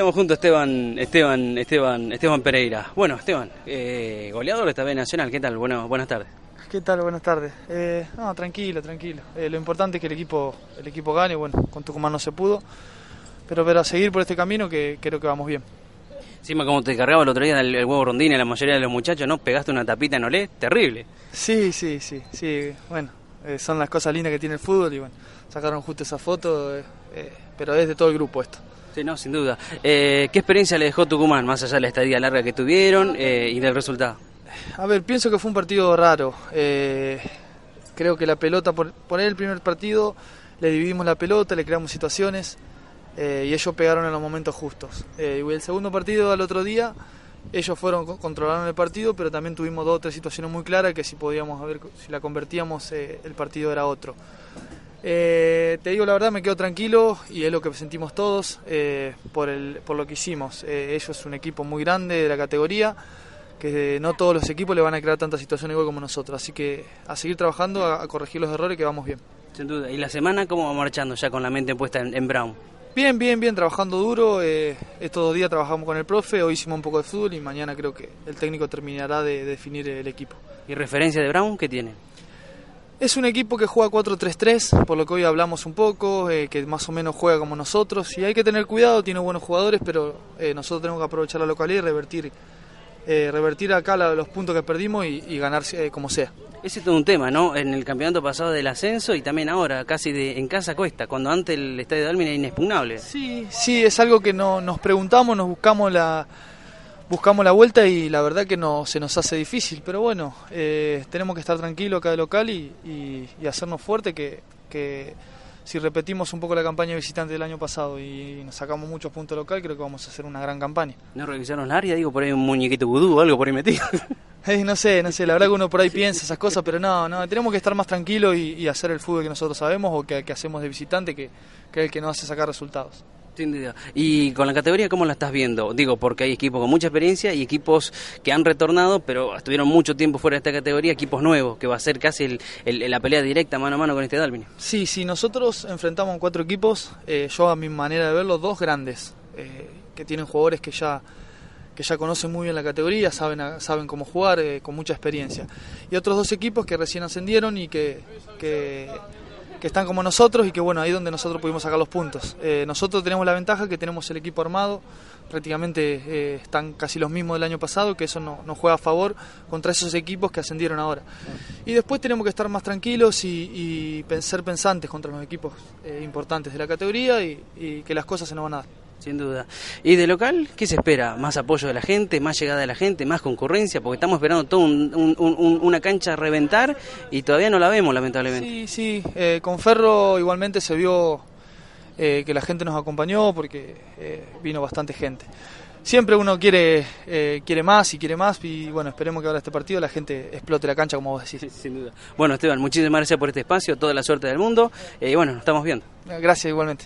Estamos juntos Esteban, Esteban, Esteban, Esteban Pereira. Bueno, Esteban, eh, goleador de esta B Nacional, ¿qué tal? Bueno, buenas tardes. ¿Qué tal? Buenas tardes. Eh, no, tranquilo, tranquilo. Eh, lo importante es que el equipo, el equipo gane. Bueno, con Tucumán no se pudo, pero, pero a seguir por este camino que creo que vamos bien. Encima, como te cargaba el otro día el, huevo rondín la mayoría de los muchachos, ¿no? Pegaste una tapita en Olé, terrible. Sí, sí, sí, sí. Bueno, eh, son las cosas lindas que tiene el fútbol y bueno, sacaron justo esa foto, eh, pero es de todo el grupo esto. Sí, no, sin duda. ¿Qué experiencia le dejó Tucumán, más allá de la estadía larga que tuvieron y del resultado? A ver, pienso que fue un partido raro. creo que la pelota, por poner el primer partido, le dividimos la pelota, le creamos situaciones y ellos pegaron en los momentos justos. y el segundo partido al otro día ellos fueron controlaron el partido, pero también tuvimos dos o tres situaciones muy claras que si podíamos ver si la convertíamos eh, el partido era otro. Eh, te digo la verdad, me quedo tranquilo y es lo que sentimos todos eh, por, el, por lo que hicimos. ellos es un equipo muy grande de la categoría, que no todos los equipos le van a crear tantas situaciones igual como nosotros. Así que a seguir trabajando, a, corregir los errores que vamos bien. Sin duda. ¿Y la semana cómo va marchando ya con la mente puesta en Brown? Bien, bien, bien, trabajando duro. Eh, estos dos días trabajamos con el profe, hoy hicimos un poco de fútbol y mañana creo que el técnico terminará de, definir el equipo. ¿Y referencia de Brown qué tiene? Es un equipo que juega 4-3-3, por lo que hoy hablamos un poco, eh, que más o menos juega como nosotros y hay que tener cuidado, tiene buenos jugadores, pero eh, nosotros tenemos que aprovechar la localidad y revertir, eh, revertir acá los puntos que perdimos y, y ganar como sea. Ese es todo un tema, ¿no? En el campeonato pasado del ascenso y también ahora, casi de, en casa cuesta, cuando antes el estadio de Almin era inexpugnable. Sí, sí, es algo que no, nos preguntamos, nos buscamos la, buscamos la vuelta y la verdad que no, se nos hace difícil, pero bueno, eh, tenemos que estar tranquilos acá de local y, y, hacernos fuerte que, que si repetimos un poco la campaña visitante del año pasado y nos sacamos muchos puntos local, creo que vamos a hacer una gran campaña. ¿No revisaron la área? Digo, por ahí un muñequito vudú o algo por ahí metido. no sé, no sé, la verdad que uno por ahí piensa esas cosas, pero no, no, tenemos que estar más tranquilos y, hacer el fútbol que nosotros sabemos o que, hacemos de visitante, que, que es el que nos hace sacar resultados. Y con la categoría, ¿cómo la estás viendo? Digo, porque hay equipos con mucha experiencia y equipos que han retornado, pero estuvieron mucho tiempo fuera de esta categoría, equipos nuevos, que va a ser casi el, la pelea directa mano a mano con este Dalvin. Sí, sí, nosotros enfrentamos cuatro equipos, eh, yo a mi manera de verlo, dos grandes, eh, que tienen jugadores que ya que ya conocen muy bien la categoría, saben, saben cómo jugar, eh, con mucha experiencia. Y otros dos equipos que recién ascendieron y que, que, están como nosotros y que bueno, ahí es donde nosotros pudimos sacar los puntos. Eh, nosotros tenemos la ventaja que tenemos el equipo armado, prácticamente eh, están casi los mismos del año pasado, que eso nos juega a favor contra esos equipos que ascendieron ahora. Y después tenemos que estar más tranquilos y, ser pensantes contra los equipos importantes de la categoría y, y que las cosas se nos van a dar. Sin duda. ¿Y de local qué se espera? ¿Más apoyo de la gente, más llegada de la gente, más concurrencia? Porque estamos esperando toda una cancha a reventar y todavía no la vemos, lamentablemente. Sí, sí. Eh, con Ferro igualmente se vio eh, que la gente nos acompañó porque eh, vino bastante gente. Siempre uno quiere, quiere más y quiere más y bueno, esperemos que ahora este partido la gente explote la cancha como vos decís. Sin duda. Bueno, Esteban, muchísimas gracias por este espacio, toda la suerte del mundo y bueno, nos estamos viendo. Gracias igualmente.